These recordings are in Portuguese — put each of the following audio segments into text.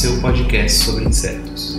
seu podcast sobre insetos.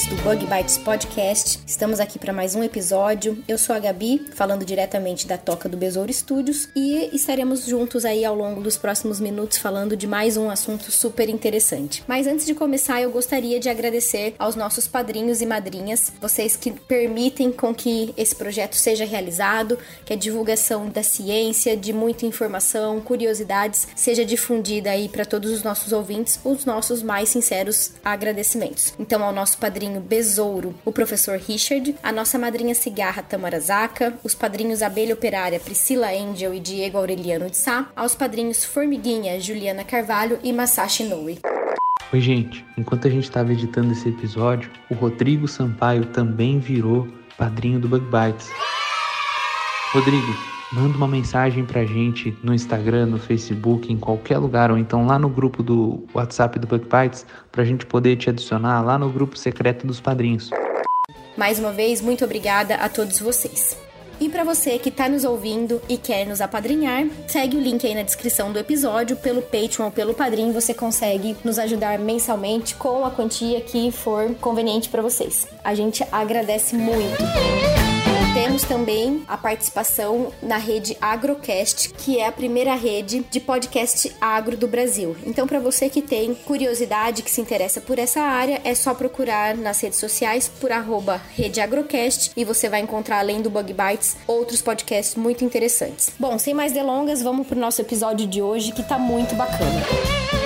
Ouvintes do Bug Bites Podcast. Estamos aqui para mais um episódio. Eu sou a Gabi, falando diretamente da Toca do Besouro Studios, e estaremos juntos aí ao longo dos próximos minutos falando de mais um assunto super interessante. Mas antes de começar, eu gostaria de agradecer aos nossos padrinhos e madrinhas, vocês que permitem com que esse projeto seja realizado, que a divulgação da ciência, de muita informação, curiosidades, seja difundida aí para todos os nossos ouvintes, os nossos mais sinceros agradecimentos. Então, ao nosso padrinho Besouro, o professor Richard, a nossa madrinha Cigarra Tamara Zaka, os padrinhos Abelha Operária Priscila Angel e Diego Aureliano de Sá, aos padrinhos Formiguinha Juliana Carvalho e Masashi Noe. Oi, gente. Enquanto a gente estava editando esse episódio, o Rodrigo Sampaio também virou padrinho do Bug Bites. Rodrigo, manda uma mensagem pra gente no Instagram, no Facebook, em qualquer lugar, ou então lá no grupo do WhatsApp do Bug Bites, pra gente poder te adicionar lá no grupo secreto dos padrinhos. Mais uma vez, muito obrigada a todos vocês. E para você que está nos ouvindo e quer nos apadrinhar, segue o link aí na descrição do episódio. Pelo Patreon ou pelo Padrim, você consegue nos ajudar mensalmente com a quantia que for conveniente para vocês. A gente agradece muito. Temos também a participação na rede Agrocast, que é a primeira rede de podcast agro do Brasil. Então, para você que tem curiosidade, que se interessa por essa área, é só procurar nas redes sociais por arroba rede Agrocast e você vai encontrar, além do Bug Bites, outros podcasts muito interessantes. Bom, sem mais delongas, vamos pro nosso episódio de hoje, que tá muito bacana. Pessoal,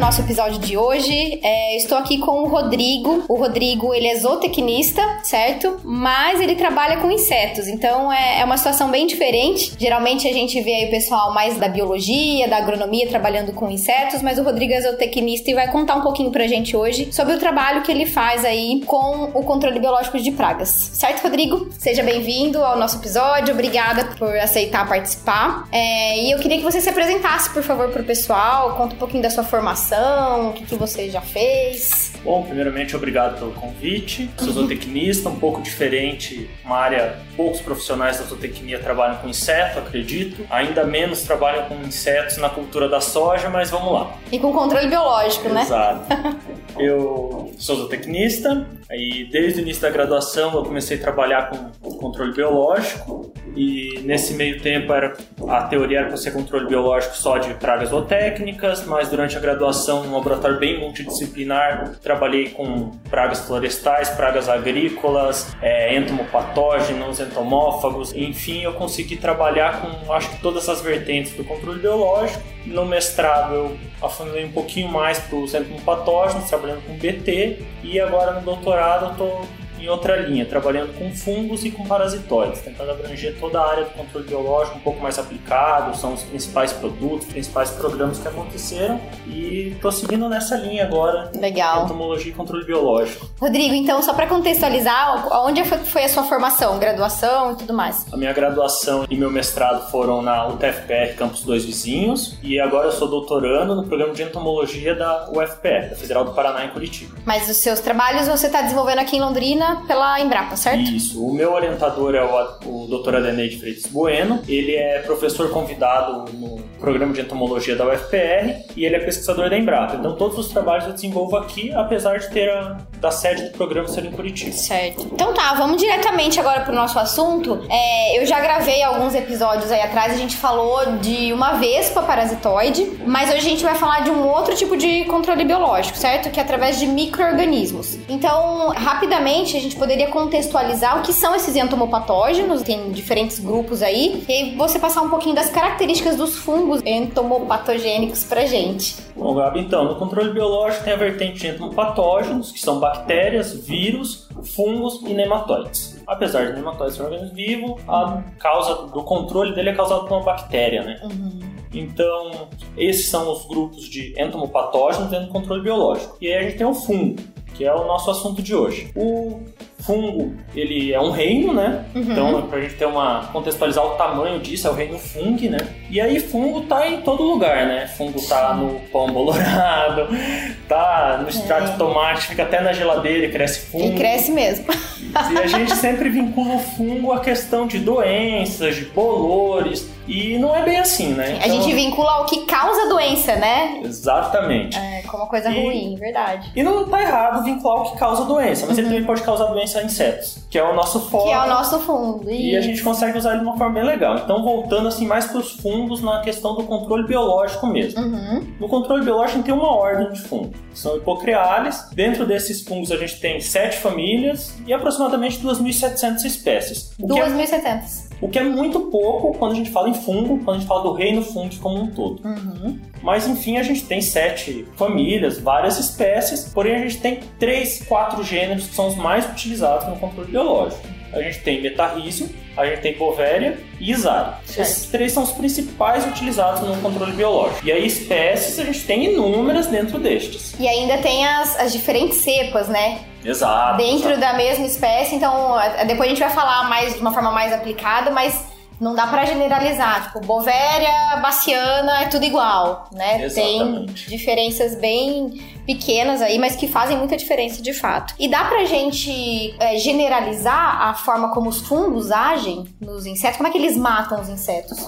nosso episódio de hoje. É, estou aqui com o Rodrigo. O Rodrigo, ele é zootecnista, certo? Mas ele trabalha com insetos, então é, é uma situação bem diferente. Geralmente a gente vê aí o pessoal mais da biologia, da agronomia trabalhando com insetos, mas o Rodrigo é zootecnista e vai contar um pouquinho pra gente hoje sobre o trabalho que ele faz aí com o controle biológico de pragas. Certo, Rodrigo? Seja bem-vindo ao nosso episódio. Obrigada por aceitar participar. É, e eu queria que você se apresentasse, por favor, pro pessoal. Conta um pouquinho da sua formação, o que, que você já fez. Bom, primeiramente, obrigado pelo convite. Sou zootecnista, um pouco diferente, uma área, poucos profissionais da zootecnia trabalham com inseto, acredito. Ainda menos trabalham com insetos na cultura da soja, mas vamos lá. E com controle biológico, né? Exato. Eu sou zootecnista e desde o início da graduação eu comecei a trabalhar com controle biológico e nesse meio tempo era a teoria era para ser controle biológico só de pragas zootécnicas, mas durante a graduação, num laboratório bem multidisciplinar, trabalhei com pragas florestais, pragas agrícolas, é, entomopatógenos, entomófagos, enfim, eu consegui trabalhar com acho que todas as vertentes do controle biológico. No mestrado eu afunilei um pouquinho mais para os entomopatógenos, trabalhando com BT, e agora no doutorado eu estou em outra linha, trabalhando com fungos e com parasitóides, tentando abranger toda a área do controle biológico um pouco mais aplicado, são os principais produtos, os principais programas que aconteceram e estou seguindo nessa linha agora. Legal. Entomologia e controle biológico. Rodrigo, então, só para contextualizar, onde foi- a sua formação, graduação e tudo mais? A minha graduação e meu mestrado foram na UTFPR Campus Dois Vizinhos e agora eu sou doutorando no programa de entomologia da UFPR, da Federal do Paraná em Curitiba. Mas os seus trabalhos você está desenvolvendo aqui em Londrina pela Embrapa, certo? Isso. O meu orientador é o, o Dr. Adenei de Freitas Bueno. Ele é professor convidado no programa de entomologia da UFPR e ele é pesquisador da Embrapa. Então todos os trabalhos eu desenvolvo aqui, apesar de ter a, da sede do programa ser em Curitiba. Certo. Então tá, vamos diretamente agora pro nosso assunto. É, eu já gravei alguns episódios aí atrás, a gente falou de uma vespa parasitoide, mas hoje a gente vai falar de um outro tipo de controle biológico, certo? Que é através de micro-organismos. Então, rapidamente, a gente poderia contextualizar o que são esses entomopatógenos, tem diferentes grupos aí, e você passar um pouquinho das características dos fungos entomopatogênicos pra gente. Bom, Gabi, então, no controle biológico tem a vertente de entomopatógenos, que são bactérias, vírus, fungos e nematóides. Apesar de nematóides ser um organismo vivo, a causa do controle dele é causado por uma bactéria, né? Então, esses são os grupos de entomopatógenos dentro do controle biológico. E aí a gente tem o fungo, que é o nosso assunto de hoje. O fungo, ele é um reino, né? Então, pra gente ter uma contextualizar o tamanho disso, é o reino fungo, né? E aí fungo tá em todo lugar, né? Fungo tá no pão bolorado, tá no extrato de tomate, fica até na geladeira e cresce fungo. E cresce mesmo. E a gente sempre vincula o fungo à questão de doenças, de bolores, e não é bem assim, né? A gente vincula ao que causa doença, né? Exatamente. É, como uma coisa E- ruim, verdade. E não tá errado vincular o que causa doença, mas ele também pode causar doença a insetos, que é o nosso foco. Que é o nosso fundo. E a gente consegue usar ele de uma forma bem legal. Então, voltando assim mais para os fungos na questão do controle biológico mesmo. Uhum. No controle biológico, a gente tem uma ordem de fungos. São hipocreales. Dentro desses fungos, a gente tem sete famílias e aproximadamente 2.700 espécies. O que, é, 2.700. o que é muito pouco quando a gente fala em fungo, quando a gente fala do reino fungo como um todo. Uhum. Mas enfim, a gente tem sete famílias, várias espécies, porém a gente tem três, quatro gêneros que são os mais utilizados no controle biológico. A gente tem Metarrhizium, a gente tem Bovéria e. Certo. Esses três são os principais utilizados no controle biológico. E aí espécies a gente tem inúmeras dentro destes. E ainda tem as, as diferentes cepas, né? Exato. Dentro exato. da mesma espécie, então a- depois a gente vai falar mais de uma forma mais aplicada, mas não dá pra generalizar. Tipo, Bovéria, Baciana, é tudo igual, né? Exatamente. Tem diferenças bem pequenas aí, mas que fazem muita diferença de fato. E dá pra gente é, generalizar a forma como os fungos agem nos insetos? Como é que eles matam os insetos?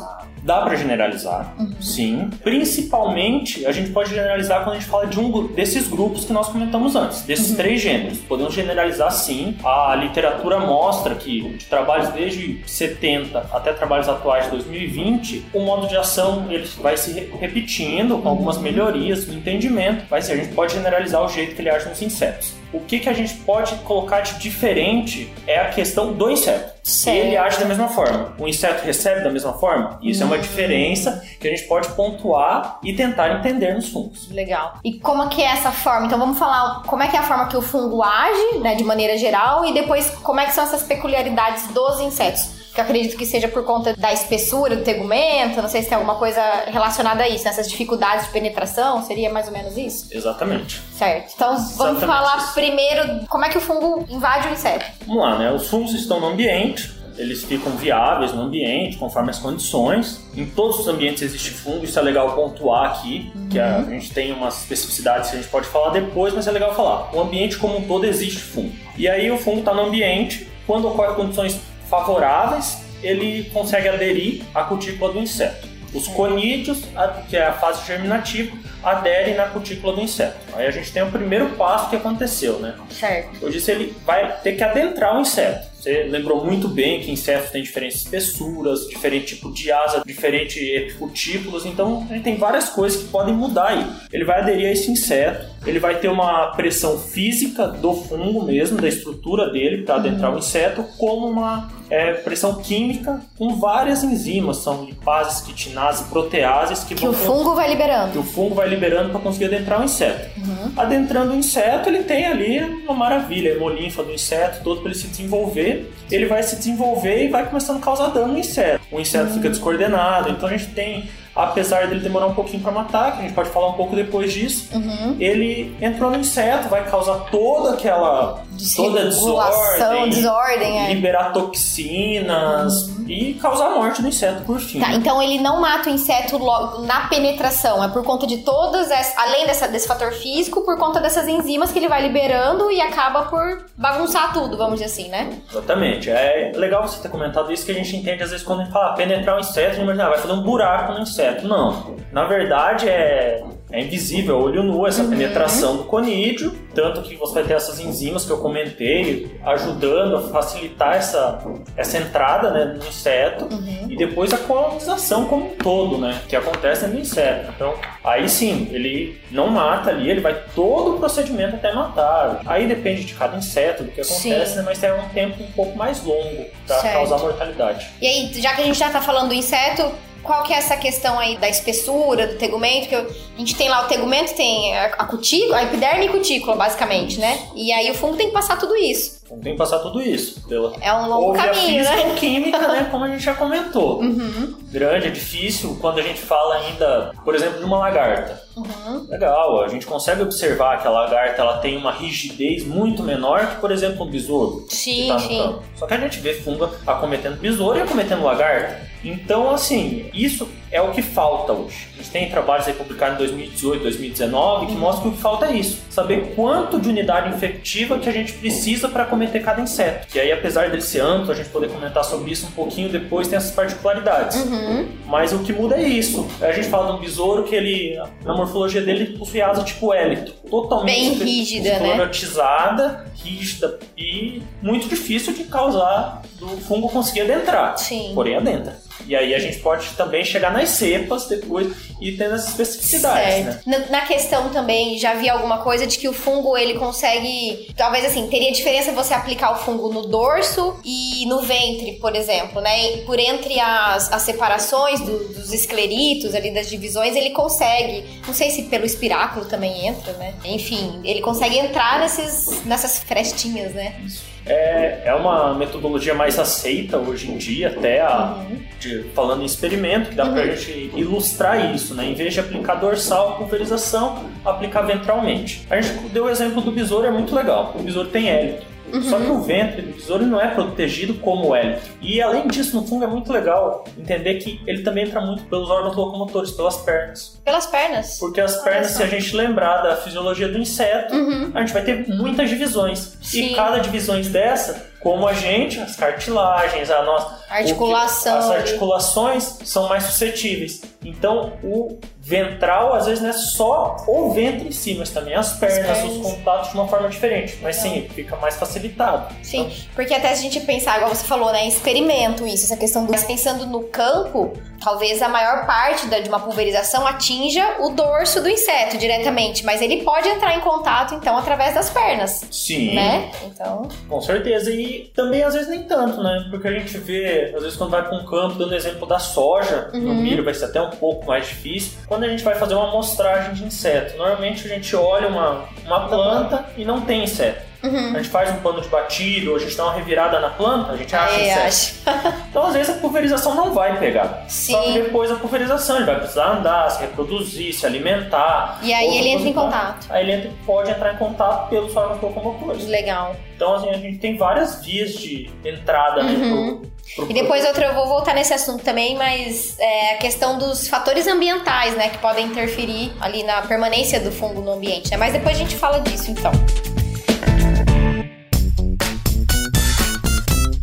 Dá pra generalizar, sim. Principalmente, a gente pode generalizar quando a gente fala de um desses grupos que nós comentamos antes, desses três gêneros. Podemos generalizar sim. A literatura mostra que de trabalhos desde 70 até trabalhos atuais de 2020, o modo de ação ele vai se re- repetindo com algumas melhorias no entendimento, mas a gente pode generalizar o jeito que ele age nos insetos. O que, que a gente pode colocar de diferente é a questão do inseto. Se Certo. ele age da mesma forma, o inseto recebe da mesma forma, isso é uma diferença que a gente pode pontuar e tentar entender nos fungos. Legal. E como é que é essa forma? Então vamos falar como é que é a forma que o fungo age, né, de maneira geral, e depois como é que são essas peculiaridades dos insetos. Que eu acredito que seja por conta da espessura do tegumento, não sei se tem alguma coisa relacionada a isso, nessas dificuldades de penetração, seria mais ou menos isso? Exatamente. Certo. Então vamos Exatamente falar isso. primeiro como é que o fungo invade o inseto. Vamos lá, né? Os fungos estão no ambiente, eles ficam viáveis no ambiente, conforme as condições. Em todos os ambientes existe fungo, isso é legal pontuar aqui, que a, a gente tem umas especificidades que a gente pode falar depois, mas é legal falar. O ambiente como um todo existe fungo. E aí o fungo está no ambiente, quando ocorrem condições favoráveis, ele consegue aderir à cutícula do inseto. Os conídeos, que é a fase germinativa, aderem na cutícula do inseto. Aí a gente tem o primeiro passo que aconteceu, né? Certo. Eu disse ele vai ter que adentrar o inseto. Você lembrou muito bem que insetos têm diferentes espessuras, diferente tipo de asa, diferentes epicutículos, então ele tem várias coisas que podem mudar aí. Ele vai aderir a esse inseto, ele vai ter uma pressão física do fungo mesmo, da estrutura dele para adentrar o inseto, como uma é, pressão química com várias enzimas, são lipases, quitinases, proteases que, Que vão o fungo vai que liberando. o fungo vai liberando para conseguir adentrar o inseto. Adentrando o inseto, ele tem ali uma maravilha, a hemolinfa do inseto todo para ele se desenvolver. Ele vai se desenvolver e vai começando a causar dano no inseto. O inseto fica descoordenado, então a gente tem, apesar dele demorar um pouquinho para matar, que a gente pode falar um pouco depois disso, ele entrou no inseto, vai causar toda aquela toda desordem, desordem, é. liberar toxinas e causar a morte do inseto por fim. Tá, então ele não mata o inseto logo na penetração, é por conta de todas essas, além dessa, desse fator físico, por conta dessas enzimas que ele vai liberando e acaba por bagunçar tudo, vamos dizer assim, né? Exatamente. É legal você ter comentado isso que a gente entende às vezes quando a gente fala penetrar um inseto, a gente imagina, ah, vai fazer um buraco no inseto. Não. Na verdade, é é invisível, é olho nu, essa penetração do conídeo, tanto que você vai ter essas enzimas que eu comentei, ajudando a facilitar essa, essa entrada né, no inseto, e depois a colonização como um todo, né, que acontece no inseto. Então, aí sim, ele não mata ali, ele vai todo o procedimento até matar. Aí depende de cada inseto, do que acontece, né, mas é um tempo um pouco mais longo para causar mortalidade. E aí, já que a gente já tá falando do inseto, qual que é essa questão aí da espessura, do tegumento? Que a gente tem lá o tegumento, tem a, cutícula, a epiderme e cutícula, basicamente, né? E aí o fungo tem que passar tudo isso. Então tem que passar tudo isso. Pela... É um longo Houve a caminho, física né? química, né? Como a gente já comentou. Uhum, Grande, é difícil quando a gente fala ainda, por exemplo, de uma lagarta. uhum. Legal, a gente consegue observar que a lagarta ela tem uma rigidez muito menor que, por exemplo, um besouro. que Sim, tá sim. campo. Só que a gente vê fungo acometendo besouro e acometendo lagarta. Então, assim, isso é o que falta hoje. A gente tem trabalhos aí publicados em 2018, 2019 que mostram que o que falta é isso. Saber quanto de unidade infectiva que a gente precisa para acometer cada inseto. E aí, apesar dele ser amplo, a gente poder comentar sobre isso um pouquinho depois, tem essas particularidades. Uhum. Mas o que muda é isso. A gente fala de um besouro que ele, na morfologia dele, possui asa tipo hélito. Totalmente Bem rígida, né? rígida e muito difícil de causar do fungo conseguir adentrar. Sim. Porém, adentra. E aí a gente pode também chegar nas cepas depois e tendo as especificidades, né? Certo. Na, na questão também, já vi alguma coisa de que o fungo ele consegue. Talvez assim, teria diferença você aplicar o fungo no dorso e no ventre, por exemplo, né? E por entre as, as separações do- dos escleritos ali, das divisões, ele consegue. Não sei se pelo espiráculo também entra, né? Enfim, ele consegue entrar nesses, nessas frestinhas, né? É, é uma metodologia mais aceita hoje em dia, até a, Uhum. de- falando em experimento, que dá pra gente ilustrar isso, né? Em vez de aplicar dorsal, pulverização, aplicar ventralmente. A gente deu o exemplo do besouro, é muito legal. O besouro tem hélito. Só que o ventre do besouro não é protegido como o hélito. E além disso, no fungo é muito legal entender que ele também entra muito pelos órgãos locomotores, pelas pernas. Pelas pernas. Porque as pernas, só. se a gente lembrar da fisiologia do inseto, Uhum. a gente vai ter muitas divisões. Sim. E cada divisões dessa, como a gente, as cartilagens, a nossa Articulação as ali. articulações são mais suscetíveis. Então, o ventral, às vezes, não é só o ventre em si, mas também as pernas, pernas. os contatos de uma forma diferente. Mas sim, fica mais facilitado. Sim, porque até se a gente pensar, igual você falou, né, experimento isso, essa questão do... Mas pensando no campo, talvez a maior parte da- de uma pulverização atinja o dorso do inseto diretamente, mas ele pode entrar em contato, então, através das pernas, Sim. né? Então, Com certeza, e também às vezes nem tanto, né? Porque a gente vê, às vezes quando vai para um campo, dando exemplo da soja, no Uhum. milho vai ser até um pouco mais difícil. Quando a gente vai fazer uma amostragem de inseto, normalmente a gente olha uma, uma planta e não tem inseto. Uhum. A gente faz um pano de batido, ou a gente dá uma revirada na planta, a gente acha inseto. acho. Então, às vezes, a pulverização não vai pegar. Sim. Só que depois da pulverização, ele vai precisar andar, se reproduzir, se alimentar. E aí ele entra em depositar. contato. Aí ele entra- pode entrar em contato pelos órgãos locomotores. Legal. Então, assim, a gente tem várias vias de entrada né, Uhum. pro, pro E depois outra, eu vou voltar nesse assunto também, mas é a questão dos fatores ambientais, né, que podem interferir ali na permanência do fungo no ambiente, né? Mas depois a gente fala disso, então.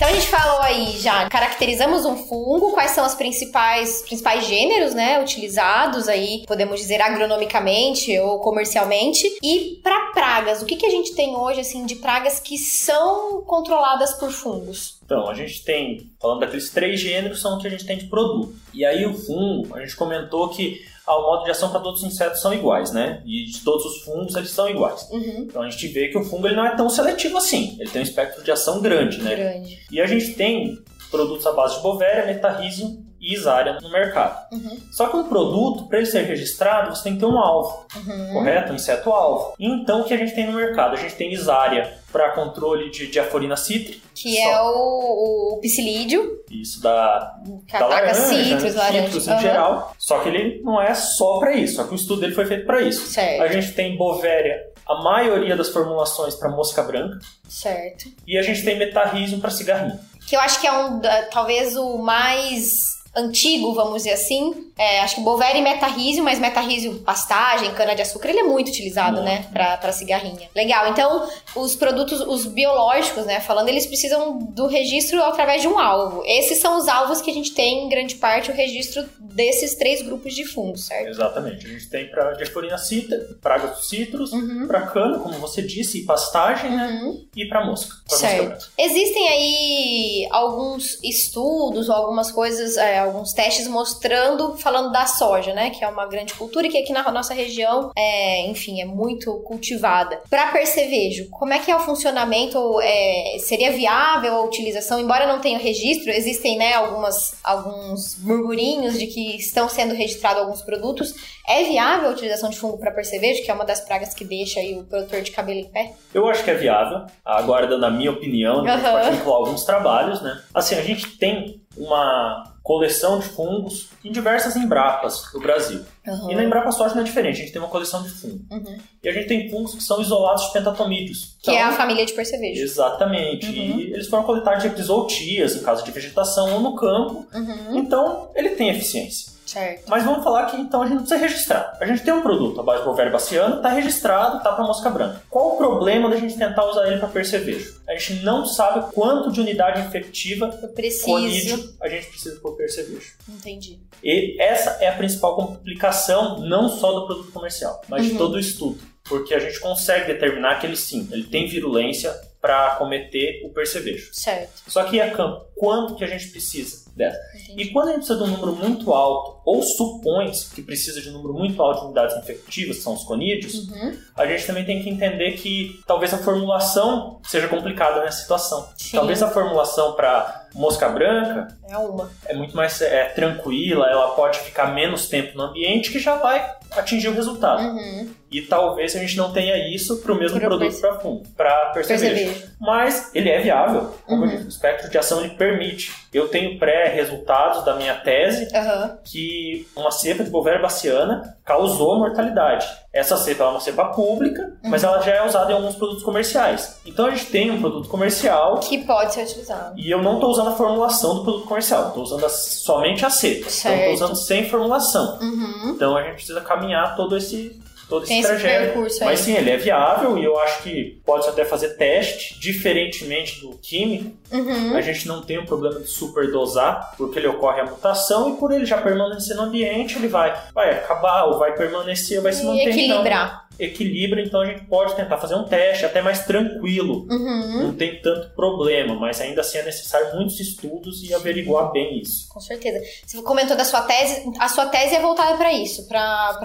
A gente falou aí já, caracterizamos um fungo, quais são os principais, principais gêneros, né, utilizados aí, podemos dizer agronomicamente ou comercialmente. E para pragas, o que, que a gente tem hoje, assim, de pragas que são controladas por fungos? Então, a gente tem, falando daqueles três gêneros, são o que a gente tem de produto. E aí o fungo, a gente comentou que ah, o modo de ação para todos os insetos são iguais, né? E de todos os fungos eles são iguais. Uhum. Então a gente vê que o fungo ele não é tão seletivo assim. Ele tem um espectro de ação grande, né? Grande. E a gente tem produtos à base de Bovéria, Metarrhizium e Isária no mercado. Uhum. Só que um produto, para ele ser registrado, você tem que ter um alvo, Uhum. correto? Um inseto-alvo. Então, o que a gente tem no mercado? A gente tem Isária para controle de diaforina cítrica. Que só. é o, o psilídeo, Isso da, da laranja, citros, né? laranja. Citrus em geral. Só que ele não é só para isso. Só que o estudo dele foi feito para isso. Certo, A gente tem Bovéria, a maioria das formulações para mosca branca. certo. E a gente tem Metarrhizium para cigarrinho. Que eu acho que é um, talvez o mais antigo, vamos dizer assim, É, acho que Bovéria e Metarrísio, mas Metarrísio, pastagem, cana-de-açúcar, ele é muito utilizado, Muito. né, pra, pra cigarrinha. Legal, então os produtos, os biológicos, né, falando, eles precisam do registro através de um alvo. Esses são os alvos que a gente tem, em grande parte, o registro desses três grupos de fungos, certo? Exatamente. A gente tem para Diasporina citra, pragas dos citros, Uhum. para cana, como você disse, e pastagem, né? Uhum. E para mosca. Pra mosca Certo. branca. Existem aí alguns estudos ou algumas coisas, é, alguns testes mostrando, falando da soja, né? Que é uma grande cultura e que aqui na nossa região, é, enfim, é muito cultivada. Para percevejo, como é que é o funcionamento? É, seria viável a utilização? Embora não tenha registro, existem, né, algumas, alguns murmurinhos de que estão sendo registrados alguns produtos. É viável a utilização de fungo para percevejo, que é uma das pragas que deixa aí o produtor de cabelo em pé? Eu acho que é viável, agora dando a minha opinião, Aham. pode vincular alguns trabalhos, né? Assim, a gente tem uma coleção de fungos em diversas Embrapas do Brasil. E na Embrapa Soja não é diferente, a gente tem uma coleção de fungos. Uhum. E a gente tem fungos que são isolados de pentatomídeos. Que é a Então, família de percevejo. Exatamente. Uhum. E eles foram coletados de episoutias, em caso de vegetação ou no campo. Uhum. Então, ele tem eficiência. Certo. Mas vamos falar que então a gente não precisa registrar. A gente tem um produto, a base de Bovéria baciano, está registrado, está para mosca branca. Qual o problema da gente tentar usar ele para percevejo? A gente não sabe quanto de unidade infectiva colídeo a gente precisa para o percevejo. Entendi. E essa é a principal complicação, não só do produto comercial, mas de Uhum. todo o estudo. Porque a gente consegue determinar que ele sim, ele tem virulência para cometer o percevejo. Certo. Só que a campo, quanto que a gente precisa dessa? Entendi. E quando a gente precisa de um número muito alto, ou supõe que precisa de um número muito alto de unidades infectivas, que são os conídeos, Uhum. a gente também tem que entender que talvez a formulação seja complicada nessa situação. Sim. Talvez a formulação para mosca branca É uma. é muito mais é, tranquila, ela pode ficar menos tempo no ambiente que já vai atingir o resultado. Uhum. E talvez a gente não tenha isso para o mesmo Pro produto para fundo, para percevejo. Percevejo. Mas ele é viável, como Uhum. eu disse, o espectro de ação ele permite. Eu tenho pré-resultados da minha tese Aham. que uma cepa de Bovéria baciana causou mortalidade. Essa cepa é uma cepa pública, mas ela já é usada em alguns produtos comerciais. Então a gente tem um produto comercial Que pode ser utilizado. e eu não estou usando a formulação do produto comercial, estou usando a- somente a cepa. Então Certo. estou usando sem formulação. Uhum. Então a gente precisa caminhar todo esse todo esse Tem trajeto. Mas sim, ele é viável e eu acho que pode até fazer teste, diferentemente do químico. Uhum. A gente não tem o problema de superdosar, porque ele ocorre a mutação e por ele já permanecer no ambiente, ele vai, vai acabar ou vai permanecer, vai se E manter. equilibrar. Então, equilibra, então a gente pode tentar fazer um teste até mais tranquilo. Uhum. Não tem tanto problema, mas ainda assim é necessário muitos estudos e averiguar bem isso. Com certeza. Você comentou da sua tese. A sua tese é voltada para isso, para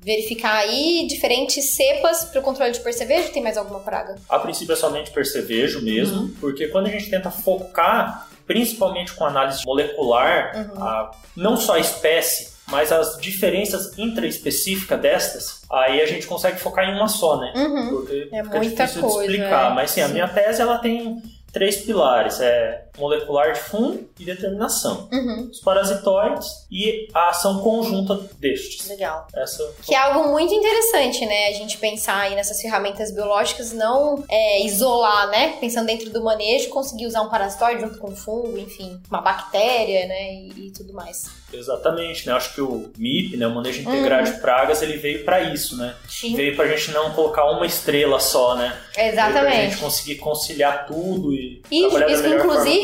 verificar aí diferentes cepas para o controle de percevejo. Tem mais alguma praga? A princípio é somente percevejo mesmo, Uhum. porque quando a gente tenta focar, principalmente com análise molecular, Uhum. a- não só a espécie, mas as diferenças intraespecíficas destas, aí a gente consegue focar em uma só, né? Uhum. Porque É fica muita difícil coisa, de explicar. é. Mas sim, a Sim. minha tese ela tem três pilares: é molecular de fundo e determinação. Uhum. Os parasitoides e a ação conjunta destes. Legal. Essa Que é algo muito interessante, né? A gente pensar aí nessas ferramentas biológicas, não é, isolar, né? Pensando dentro do manejo, conseguir usar um parasitóide junto com um fungo, enfim, uma bactéria, né? E, e tudo mais. Exatamente, né? Acho que o MIP, né, o manejo integrado Uhum. de pragas, ele veio para isso, né? Sim. Veio pra gente não colocar uma estrela só, né? Veio pra Exatamente. gente conseguir conciliar tudo e, E isso, melhor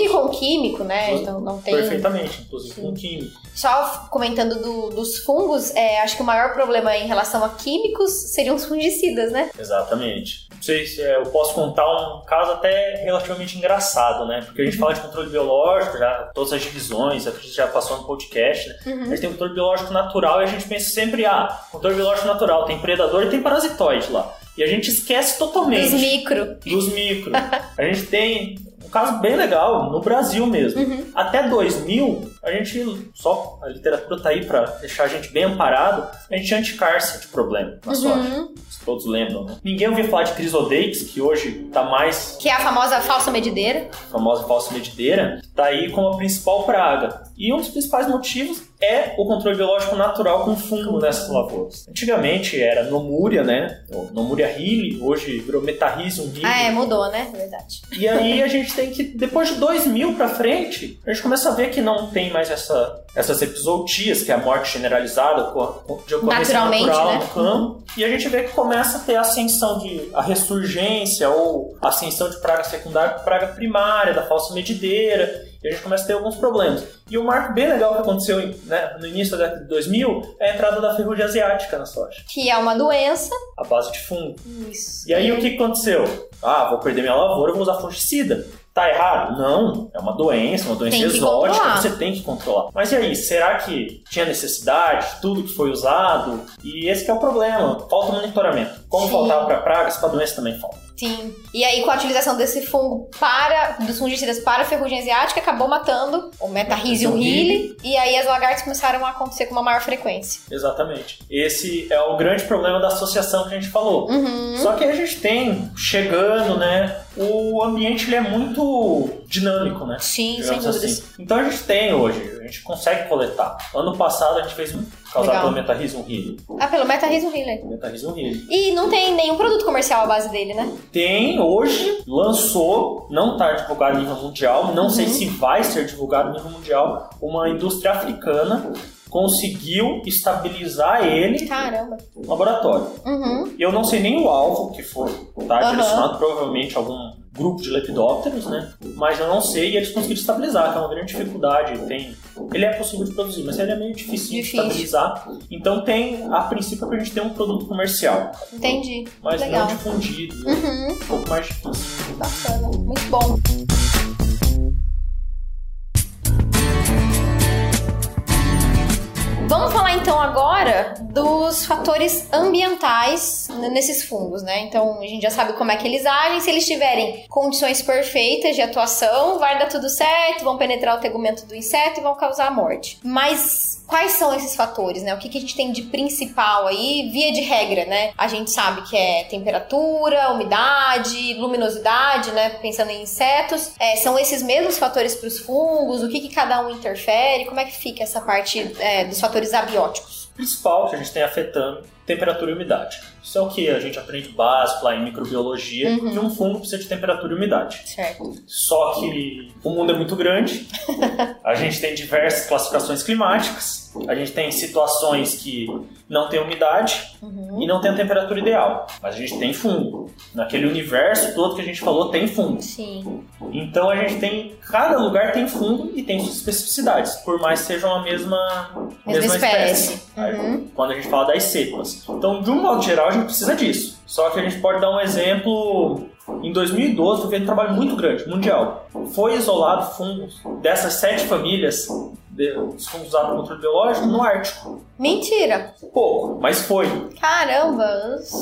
inclusive com químico, né? Então não tem. Perfeitamente, inclusive Sim. com químico. Só comentando do- dos fungos, é, acho que o maior problema em relação a químicos seriam os fungicidas, né? Exatamente. Não sei se é, eu posso contar um caso até relativamente engraçado, né? Porque a gente fala de controle biológico, já todas as divisões, a gente já passou no podcast, né? Uhum. A gente tem controle biológico natural e a gente pensa sempre, ah, controle biológico natural, tem predador e tem parasitoide lá. E a gente esquece totalmente Os micro. dos micro. A gente tem caso bem legal no Brasil mesmo. Uhum. Até 2000, a gente, só a literatura tá aí pra deixar a gente bem amparado, a gente tinha anticárcia de problema na. Uhum. Se todos lembram, né? Ninguém ouvia falar de Crisodex, que hoje tá mais Que é a famosa falsa medideira. famosa falsa medideira, tá aí como a principal praga. E um dos principais motivos é o controle biológico natural com fungo nessas lavouras. Antigamente era Nomúria, né? Nomúria hili, hoje virou Metarrhizium hili. Ah, é, mudou, né? Verdade. E aí a gente tem que, depois de 2000 pra frente, a gente começa a ver que não tem mais essa essas epizootias, que é a morte generalizada de ocorrência natural né? no campo, e a gente vê que começa a ter a ascensão de a ressurgência ou a ascensão de praga secundária, praga primária, da falsa medideira, e a gente começa a ter alguns problemas. E um marco bem legal que aconteceu né, no início da década de 2000 é a entrada da ferrugem asiática na soja, Que é uma doença. a base de fungo. Isso. E aí o que aconteceu? Ah, vou perder minha lavoura, vou usar fungicida. Tá errado? Não, é uma doença, uma doença exótica, controlar. você tem que controlar. Mas e aí, será que tinha necessidade de tudo que foi usado? E esse que é o problema, falta monitoramento. Como Sim. faltava para pragas, para doença também falta. Sim. E aí, com a utilização desse fungo para, dos fungicidas para a ferrugem asiática, acabou matando o Metarrhizium hili. E aí as lagartas começaram a acontecer com uma maior frequência. Exatamente. Esse é o grande problema da associação que a gente falou. Uhum. Só que a gente tem, chegando, né? O ambiente ele é muito dinâmico, né? Sim, sem digamos dúvidas. assim. Então a gente tem hoje, a gente consegue coletar. Ano passado a gente fez um causado pelo Metarrhizium hili. Ah, pelo Metarrhizium hili. Metarrhizium hili. E não tem nenhum produto comercial à base dele, né? Tem hoje, lançou, não está divulgado a nível mundial, não sei se vai ser divulgado a nível mundial, uma indústria africana conseguiu estabilizar ele Caramba. no laboratório. Uhum. Eu não sei nem o alvo que foi, tá? Direcionado provavelmente a algum grupo de lepidópteros, né? Mas eu não sei e eles conseguiram estabilizar, que é uma grande dificuldade. Tem... Ele é possível de produzir, mas ele é meio difícil, de Difícil. estabilizar. Então tem, a princípio, pra gente ter um produto comercial, Entendi. mas Legal. não difundido, né? Uhum. um pouco mais difícil. Bacana. Muito bom. Vamos falar então agora dos fatores ambientais nesses fungos, né? Então a gente já sabe como é que eles agem. Se eles tiverem condições perfeitas de atuação, vai dar tudo certo, vão penetrar o tegumento do inseto e vão causar a morte. Mas quais são esses fatores, né? O que, que a gente tem de principal aí, via de regra, né? A gente sabe que é temperatura, umidade, luminosidade, né? Pensando em insetos. É, são esses mesmos fatores para os fungos? O que, que cada um interfere? Como é que fica essa parte é, dos fatores abióticos? O principal que a gente tem afetando temperatura e umidade. Isso é o que a gente aprende básico lá em microbiologia, Uhum. que um fungo precisa de temperatura e umidade. Certo. Só que o mundo é muito grande, a gente tem diversas classificações climáticas, a gente tem situações que não tem umidade Uhum. e não tem a temperatura ideal, mas a gente tem fungo. Naquele universo todo que a gente falou, tem fungo. Sim. Então a gente tem, cada lugar tem fungo e tem suas especificidades, por mais que sejam a mesma, Mesma espécie. Aí, Uhum. Quando a gente fala das cepas. Então, de um modo geral, a gente precisa disso. Só que a gente pode dar um exemplo. Em 2012, foi feito um trabalho muito grande, mundial. Foi isolado fungos dessas sete famílias, os fungos usados para controle biológico, no Ártico. Mentira! Pouco, mas foi. Caramba!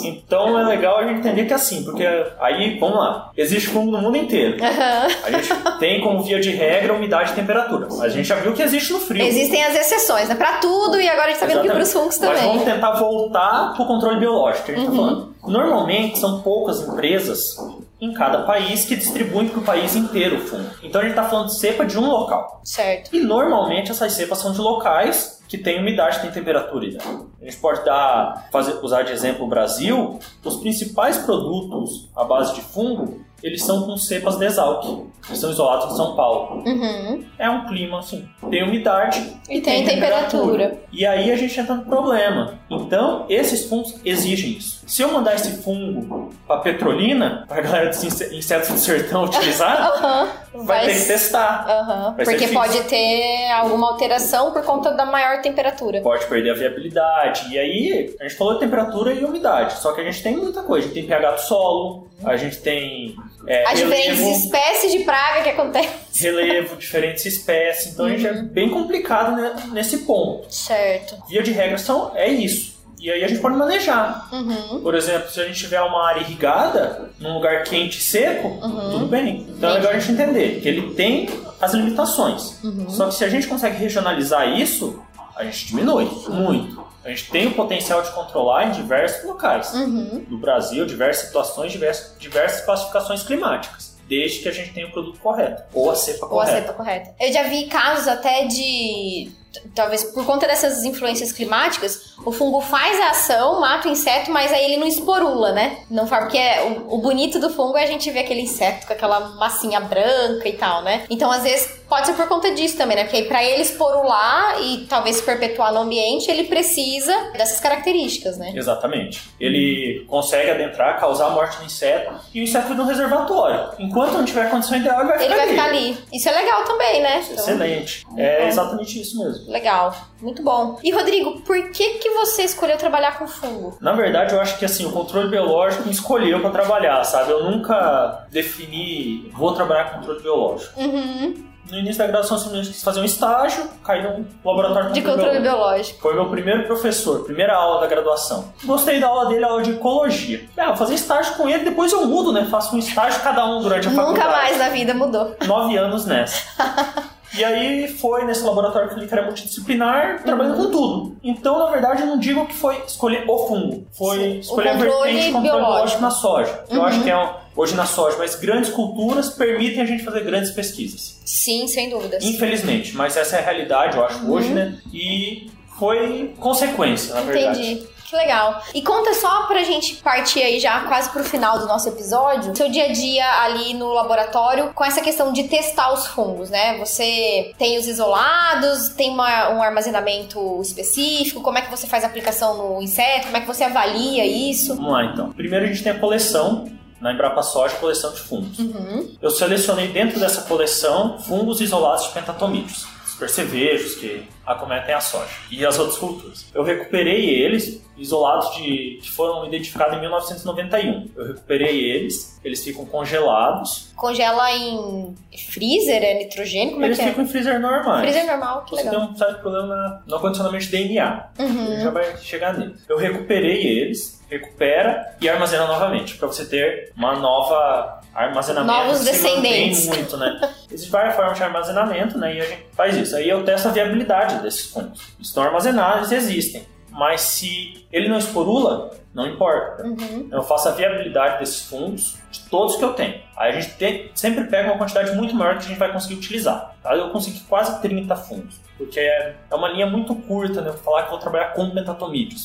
Então é legal a gente entender que é assim, porque aí, vamos lá, existe fungo no mundo inteiro. Aham. A gente tem como via de regra umidade e temperatura. A gente já viu que existe no frio. Existem as exceções, né? Pra tudo, e agora a gente tá vendo que Exatamente. pros fungos Mas também. vamos tentar voltar pro controle biológico que a gente Uhum. tá falando. Normalmente são poucas empresas em cada país que distribuem para o país inteiro o fungo. Então a gente está falando de cepa de um local. Certo. E normalmente essas cepas são de locais que têm umidade, têm temperatura. Né? A gente pode dar, fazer, usar de exemplo o Brasil. Os principais produtos à base de fungo, eles são com cepas desalque. Eles são isolados em São Paulo. Uhum. É um clima assim, tem umidade E tem temperatura. E aí a gente entra no problema. Então, esses fungos exigem isso. Se eu mandar esse fungo para Petrolina, para a galera dos inse- insetos do sertão utilizar, Aham. vai ter que testar. Vai ser Porque pode ter alguma alteração por conta da maior temperatura. Pode perder a viabilidade. E aí, a gente falou de temperatura e umidade. Só que a gente tem muita coisa. A gente tem pH do solo, a gente tem é, As diferentes relevo, espécies de praga que acontecem. relevo, diferentes espécies. Então a gente é Uhum. bem complicado né, nesse ponto. Certo. Via de regra, são, é isso. E aí a gente pode manejar. Uhum. Por exemplo, se a gente tiver uma área irrigada, num lugar quente e seco, Uhum. tudo bem. Então é legal a gente entender que ele tem as limitações. Uhum. Só que se a gente consegue regionalizar isso, a gente diminui muito. A gente tem o potencial de controlar em diversos locais Uhum. do Brasil, diversas situações, diversas, diversas classificações climáticas. Desde que a gente tenha o produto correto. Ou a cepa Ou a correta. cepa correta. Eu já vi casos até de talvez por conta dessas influências climáticas, o fungo faz a ação, mata o inseto, mas aí ele não esporula, né? Não faz, porque é, o, o bonito do fungo é a gente ver aquele inseto com aquela massinha branca e tal, né? Então, às vezes, pode ser por conta disso também, né? Porque aí pra ele esporular e talvez se perpetuar no ambiente, ele precisa dessas características, né? Exatamente. Ele consegue adentrar, causar a morte do inseto e o inseto fica no reservatório. Enquanto não tiver condição ideal, ele vai Ele ficar vai ali. ficar ali. Isso é legal também, né? Então, Excelente. É exatamente isso mesmo. Legal, muito bom. E Rodrigo, por que que você escolheu trabalhar com fungo? Na verdade, eu acho que assim, o controle biológico me escolheu para trabalhar, sabe? Eu nunca defini, vou trabalhar com controle biológico. Uhum. No início da graduação, eu simplesmente quis fazer um estágio, caí num laboratório De controle biológico. biológico. Foi meu primeiro professor, primeira aula da graduação. Gostei da aula dele, aula de ecologia. Ah, vou fazer estágio com ele, depois eu mudo, né? Faço um estágio cada um durante a faculdade. Nunca mais na vida mudou. Nove anos nessa. E aí foi nesse laboratório que que era multidisciplinar, trabalhando com tudo. Então, na verdade, eu não digo que foi escolher o fungo. Foi Sim, o escolher a vertente controle biológico. na soja. Que Eu Uhum. acho que é um- hoje na soja, mas grandes culturas permitem a gente fazer grandes pesquisas. Sim, sem dúvidas. Infelizmente, mas essa é a realidade, eu acho, hoje, né? E foi consequência, na verdade. Entendi. Que legal. E conta só pra gente partir aí já quase pro final do nosso episódio, seu dia a dia ali no laboratório com essa questão de testar os fungos, né? Você tem os isolados, tem uma- um armazenamento específico, como é que você faz a aplicação no inseto, como é que você avalia isso? Vamos lá, então. Primeiro a gente tem a coleção, na Embrapa Soja, coleção de fungos. Uhum. Eu selecionei dentro dessa coleção fungos isolados de pentatomídeos, os percevejos que acometem a soja e as outras culturas. Eu recuperei eles, isolados de que foram identificados em 1991. Eu recuperei eles, eles ficam congelados, Congela em freezer, é nitrogênio, como eles é que ficam é? em freezer normais. Freezer normal, que Você tem legal. um certo problema no condicionamento de DNA. Uhum. Ele já vai chegar nele. Eu recuperei eles, recupera e armazena novamente, para você ter uma nova armazenamento. Novos descendentes. muito, né? Existem várias formas de armazenamento, né? E a gente faz isso. Aí eu testo a viabilidade desses fungos. Estão armazenados, existem. Mas se ele não esporula, não importa. Uhum. Eu faço a viabilidade desses fungos de todos que eu tenho. Aí a gente tem- sempre pega uma quantidade muito maior que a gente vai conseguir utilizar. Tá? Eu consegui quase 30 fungos. Porque é é uma linha muito curta, né? Eu vou falar que eu vou trabalhar com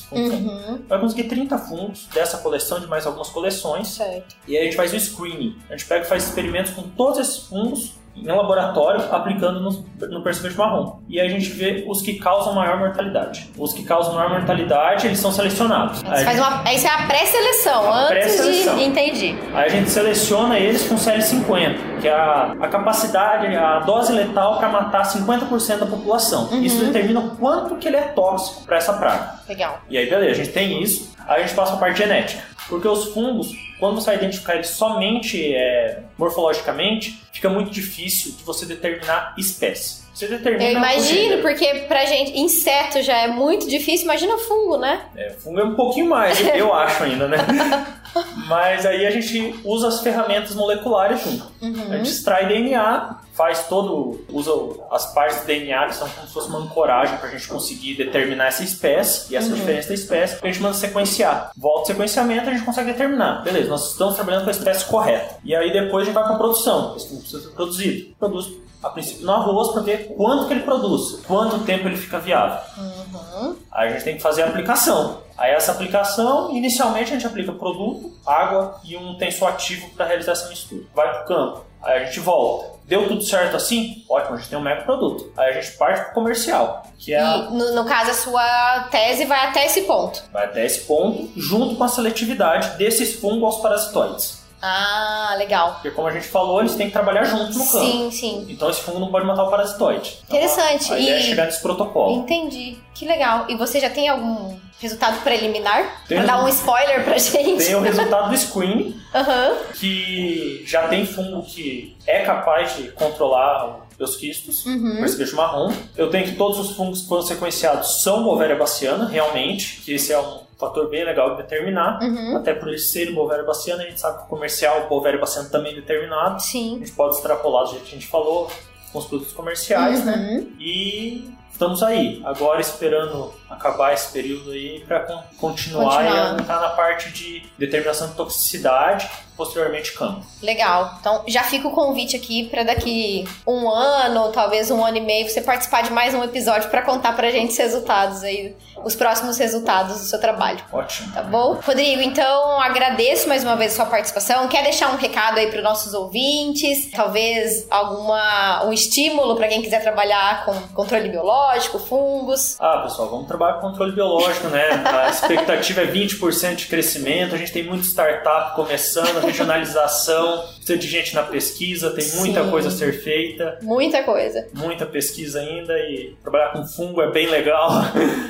fungo. Uhum. Vai conseguir 30 fungos dessa coleção, de mais algumas coleções. Certo. E aí a gente faz o screening. A gente pega e faz experimentos com todos esses fungos em laboratório, aplicando no, no percevejo marrom. E aí a gente vê os que causam maior mortalidade. Os que causam maior mortalidade, eles são selecionados. Aí faz gente- uma, isso é a pré-seleção, antes pré-seleção. de... Entendi. Aí a gente seleciona eles com CL50, que é a, a capacidade, a dose letal para matar 50% da população. Uhum. Isso determina o quanto que ele é tóxico para essa praga. Legal. E aí, beleza, a gente tem isso, aí a gente passa a parte genética. Porque os fungos, quando você vai identificar eles somente é, morfologicamente, fica muito difícil de você determinar espécie. Você determina Eu imagino, porque pra gente, inseto já é muito difícil, imagina fungo, né? É, fungo é um pouquinho mais, eu acho ainda, né? Mas aí a gente usa as ferramentas moleculares junto. Uhum. A gente extrai DNA, faz todo. usa as partes do DNA que são como se fosse uma ancoragem para a gente conseguir determinar essa espécie e essa diferença da espécie, a gente manda sequenciar. Volta o sequenciamento a gente consegue determinar. Beleza, nós estamos trabalhando com a espécie correta. E aí depois a gente vai para a produção. Esse fungo precisa ser produzido. Produz a princípio no arroz para ver quanto que ele produz, quanto tempo ele fica viável. Uhum. Aí a gente tem que fazer a aplicação. Aí essa aplicação, inicialmente a gente aplica produto, água e um tensor ativo para realizar essa mistura. Vai pro campo. Aí a gente volta. Deu tudo certo assim? Ótimo, a gente tem um mega produto. Aí a gente parte pro comercial, que é a- no, no caso, a sua tese vai até esse ponto. vai até esse ponto, junto com a seletividade desses fungos aos parasitoides. Ah, legal. Porque como a gente falou, eles têm que trabalhar juntos no campo. Sim, sim. Então esse fungo não pode matar o parasitoide. Então, Interessante. A, a ideia é E- chegar nesse protocolo. Entendi. Que legal. E você já tem algum resultado preliminar? Tem. Pra dar um spoiler pra gente? Tem o resultado do screening, Aham. que já tem fungo que é capaz de controlar os quistos, Uhum. percevejo marrom. Eu tenho que todos os fungos que foram sequenciados são Bovéria baciana, realmente, que esse é um fator bem legal de determinar. Uhum. Até por eles serem Bovéria baciana, a gente sabe que o comercial, o Bovéria baciana também é determinado. A Sim. gente pode extrapolar do jeito que a gente falou com os produtos comerciais, né? Uhum. E estamos aí, agora esperando acabar esse período aí para continuar, continuar, e entrar na parte de determinação de toxicidade, posteriormente campo. Legal. Então já fica o convite aqui para daqui um ano, ou talvez um ano e meio, você participar de mais um episódio para contar pra gente os resultados aí, os próximos resultados do seu trabalho. Ótimo. Tá bom? Rodrigo, então agradeço mais uma vez a sua participação. Quer deixar um recado aí para nossos ouvintes? Talvez alguma um estímulo para quem quiser trabalhar com controle biológico, fungos? Ah, pessoal, vamos trabalhar com controle biológico, né? A expectativa é 20% de crescimento, a gente tem muita startup começando, regionalização, precisa de gente na pesquisa, tem muita Sim. coisa a ser feita. Muita coisa. Muita pesquisa ainda e trabalhar com fungo é bem legal.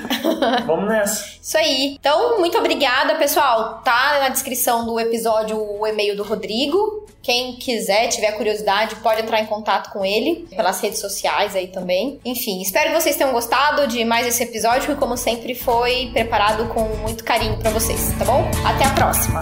Vamos nessa. Isso aí. Então, muito obrigada, pessoal. Tá na descrição do episódio o e-mail do Rodrigo. Quem quiser, tiver curiosidade, pode entrar em contato com ele pelas redes sociais aí também. Enfim, espero que vocês tenham gostado de mais esse episódio, que como sempre foi preparado com muito carinho para vocês, tá bom? Até a próxima.